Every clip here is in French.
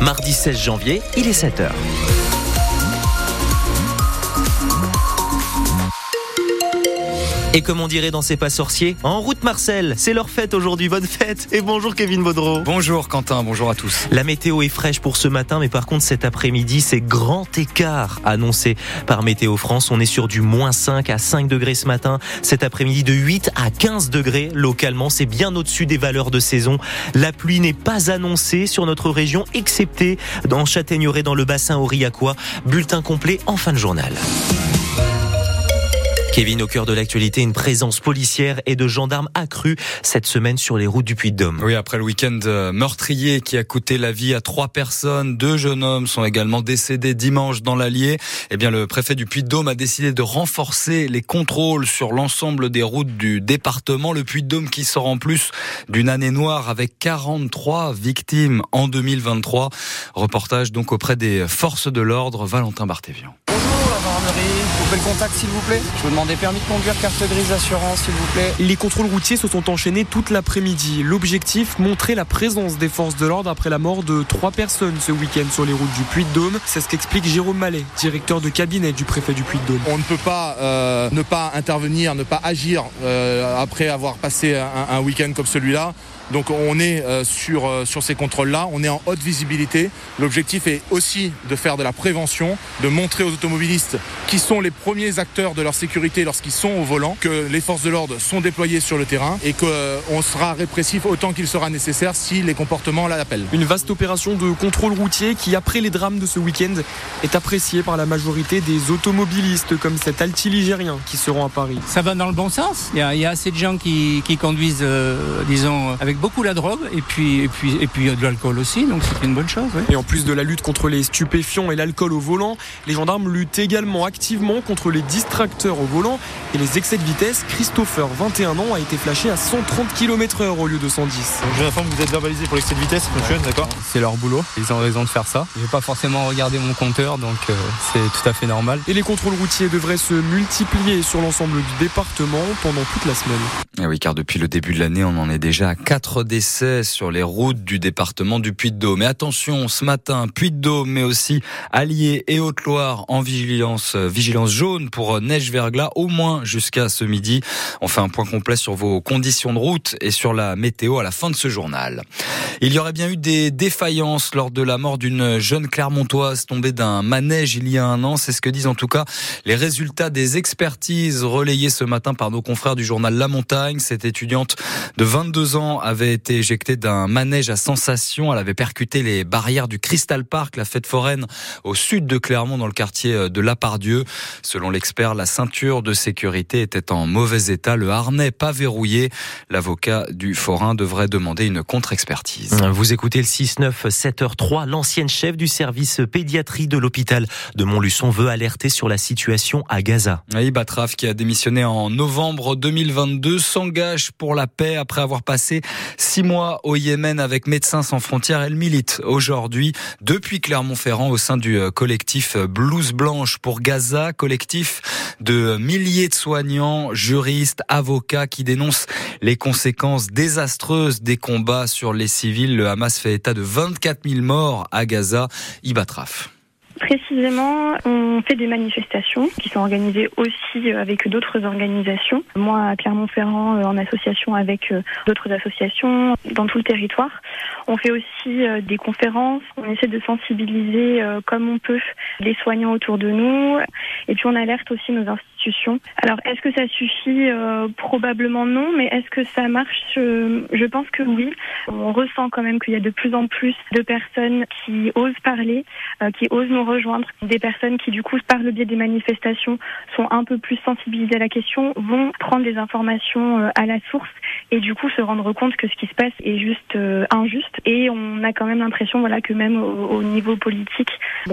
Mardi 16 janvier, il est 7h. Et comme on dirait dans C'est pas sorcier, en route Marcel, c'est leur fête aujourd'hui, bonne fête Et bonjour Kevin Baudreau Bonjour Quentin, bonjour à tous La météo est fraîche pour ce matin, mais par contre cet après-midi, c'est grand écart annoncé par Météo France. On est sur du moins 5 à 5 degrés ce matin, cet après-midi de 8 à 15 degrés localement, c'est bien au-dessus des valeurs de saison. La pluie n'est pas annoncée sur notre région, excepté dans Châtaigneraie, dans le bassin aurillacois. Bulletin complet en fin de journal. Kevin, au cœur de l'actualité, une présence policière et de gendarmes accrue cette semaine sur les routes du Puy-de-Dôme. Oui, après le week-end euh, meurtrier qui a coûté la vie à trois personnes, deux jeunes hommes sont également décédés dimanche dans l'Allier. Eh bien, le préfet du Puy-de-Dôme a décidé de renforcer les contrôles sur l'ensemble des routes du département. Le Puy-de-Dôme qui sort en plus d'une année noire avec 43 victimes en 2023. Reportage donc auprès des forces de l'ordre, Valentin Barthévian. Gendarmerie, vous pouvez le contact s'il vous plaît Je vous demandais permis de conduire, carte grise assurance s'il vous plaît. Les contrôles routiers se sont enchaînés toute l'après-midi. L'objectif, montrer la présence des forces de l'ordre après la mort de trois personnes ce week-end sur les routes du Puy-de-Dôme. C'est ce qu'explique Jérôme Mallet, directeur de cabinet du préfet du Puy-de-Dôme. On ne peut pas euh, ne pas intervenir, ne pas agir euh, après avoir passé un, un week-end comme celui-là. Donc on est euh, sur, sur ces contrôles-là, on est en haute visibilité. L'objectif est aussi de faire de la prévention, de montrer aux automobilistes qui sont les premiers acteurs de leur sécurité lorsqu'ils sont au volant, que les forces de l'ordre sont déployées sur le terrain et qu'on sera répressif autant qu'il sera nécessaire si les comportements l'appellent. Une vaste opération de contrôle routier qui, après les drames de ce week-end, est appréciée par la majorité des automobilistes comme cet altiligérien qui seront à Paris. Ça va dans le bon sens. Il y a, il y a assez de gens qui, qui conduisent, euh, disons, avec beaucoup la drogue et puis, et puis, et puis de l'alcool aussi, donc c'est une bonne chose. Oui. Et en plus de la lutte contre les stupéfiants et l'alcool au volant, les gendarmes luttent également activement contre les distracteurs au volant et les excès de vitesse. Christopher, 21 ans, a été flashé à 130 km heure au lieu de 110. Je informe que vous êtes verbalisé pour l'excès de vitesse, monsieur, d'accord C'est leur boulot, ils ont raison de faire ça. Je vais pas forcément regarder mon compteur, donc euh, c'est tout à fait normal. Et les contrôles routiers devraient se multiplier sur l'ensemble du département pendant toute la semaine. Et oui, car depuis le début de l'année, on en est déjà à 4 décès sur les routes du département du Puy-de-Dôme. Mais attention, ce matin, Puy-de-Dôme, mais aussi Allier et Haute-Loire en vigilance, vigilance jaune pour neige verglas, au moins jusqu'à ce midi. On fait un point complet sur vos conditions de route et sur la météo à la fin de ce journal. Il y aurait bien eu des défaillances lors de la mort d'une jeune Clermontoise tombée d'un manège il y a un an. C'est ce que disent en tout cas les résultats des expertises relayées ce matin par nos confrères du journal La Montagne. Cette étudiante de 22 ans avait été éjectée d'un manège à sensation. Elle avait percuté les barrières du Crystal Park, la fête foraine au sud de Clermont, dans le quartier de La Pardieu. Selon l'expert, la ceinture de sécurité était en mauvais état, le harnais pas verrouillé. L'avocat du forain devrait demander une contre-expertise. Vous écoutez le 6-9 7h3. L'ancienne chef du service pédiatrie de l'hôpital de Montluçon veut alerter sur la situation à Gaza. Oui, Batraf, qui a démissionné en novembre 2022, s'engage pour la paix après avoir passé six mois au Yémen avec Médecins sans frontières. Elle milite aujourd'hui depuis Clermont-Ferrand au sein du collectif Blouse Blanche pour Gaza, collectif de milliers de soignants, juristes, avocats qui dénoncent les conséquences désastreuses des combats sur les civils. Le Hamas fait état de 24 000 morts à Gaza. Ibatraf. Précisément, on fait des manifestations qui sont organisées aussi avec d'autres organisations. Moi, à Clermont-Ferrand, en association avec d'autres associations dans tout le territoire. On fait aussi des conférences. On essaie de sensibiliser comme on peut les soignants autour de nous. Et puis, on alerte aussi nos institutions. Alors, est-ce que ça suffit? Euh, Probablement non, mais est-ce que ça marche? Je, pense que oui. On ressent quand même qu'il y a de plus en plus de personnes qui osent parler, euh, qui osent nous rejoindre. Des personnes qui, du coup, par le biais des manifestations, sont un peu plus sensibilisées à la question, vont prendre des informations euh, à la source et du coup se rendre compte que ce qui se passe est juste euh, injuste. Et on a quand même l'impression, voilà, que même au, au niveau politique,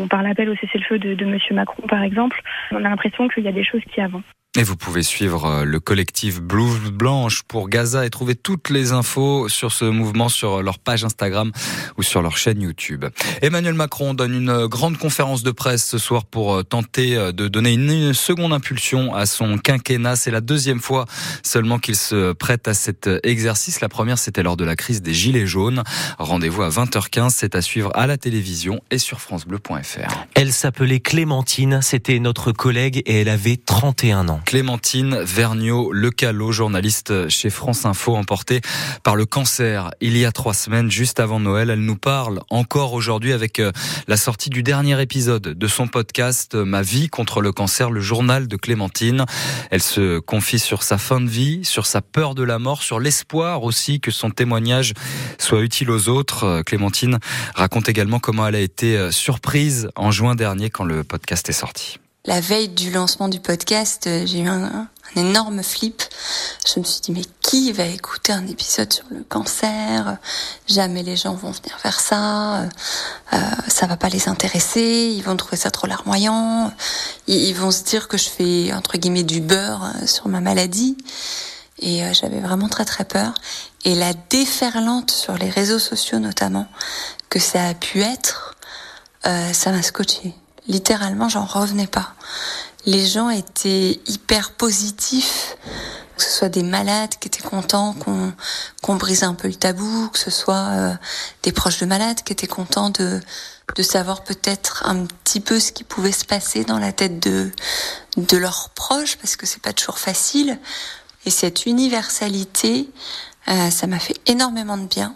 par l'appel au cessez-le-feu de, de Monsieur Macron, par exemple, on a l'impression qu'il y a des choses qui avancent. Et vous pouvez suivre le collectif Blue Blanche pour Gaza et trouver toutes les infos sur ce mouvement sur leur page Instagram ou sur leur chaîne YouTube. Emmanuel Macron donne une grande conférence de presse ce soir pour tenter de donner une seconde impulsion à son quinquennat. C'est la deuxième fois seulement qu'il se prête à cet exercice. La première, c'était lors de la crise des Gilets jaunes. Rendez-vous à 20h15. C'est à suivre à la télévision et sur FranceBleu.fr. Elle s'appelait Clémentine. C'était notre collègue et elle avait 31 ans. Clémentine Vergniaud Lecalot, journaliste chez France Info, emportée par le cancer il y a trois semaines, juste avant Noël. Elle nous parle encore aujourd'hui avec euh, la sortie du dernier épisode de son podcast Ma vie contre le cancer, le journal de Clémentine. Elle se confie sur sa fin de vie, sur sa peur de la mort, sur l'espoir aussi que son témoignage soit utile aux autres. Euh, Clémentine raconte également comment elle a été euh, surprise en juin dernier quand le podcast est sorti la veille du lancement du podcast, euh, j'ai eu un, énorme flip. Je me suis dit, mais qui va écouter un épisode sur le cancer? Jamais les gens vont venir faire ça. Euh, ça va pas les intéresser. Ils vont trouver ça trop larmoyant. Ils, vont se dire que je fais, entre guillemets, du beurre euh, sur ma maladie. Et euh, j'avais vraiment très très peur. Et la déferlante sur les réseaux sociaux notamment, que ça a pu être, ça m'a scotché littéralement, j'en revenais pas. Les gens étaient hyper positifs, que ce soit des malades qui étaient contents qu'on qu'on brise un peu le tabou, que ce soit euh, des proches de malades qui étaient contents de de savoir peut-être un petit peu ce qui pouvait se passer dans la tête de de leurs proches parce que c'est pas toujours facile. Et cette universalité, euh, ça m'a fait énormément de bien.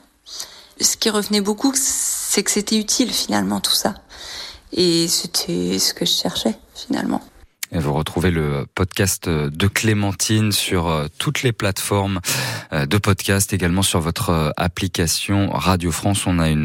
Ce qui revenait beaucoup, c'est que c'était utile finalement tout ça. Et c'était ce que je cherchais finalement. Et vous retrouvez le podcast de Clémentine sur euh, toutes les plateformes euh, de podcast, également sur votre euh, application Radio France. On a une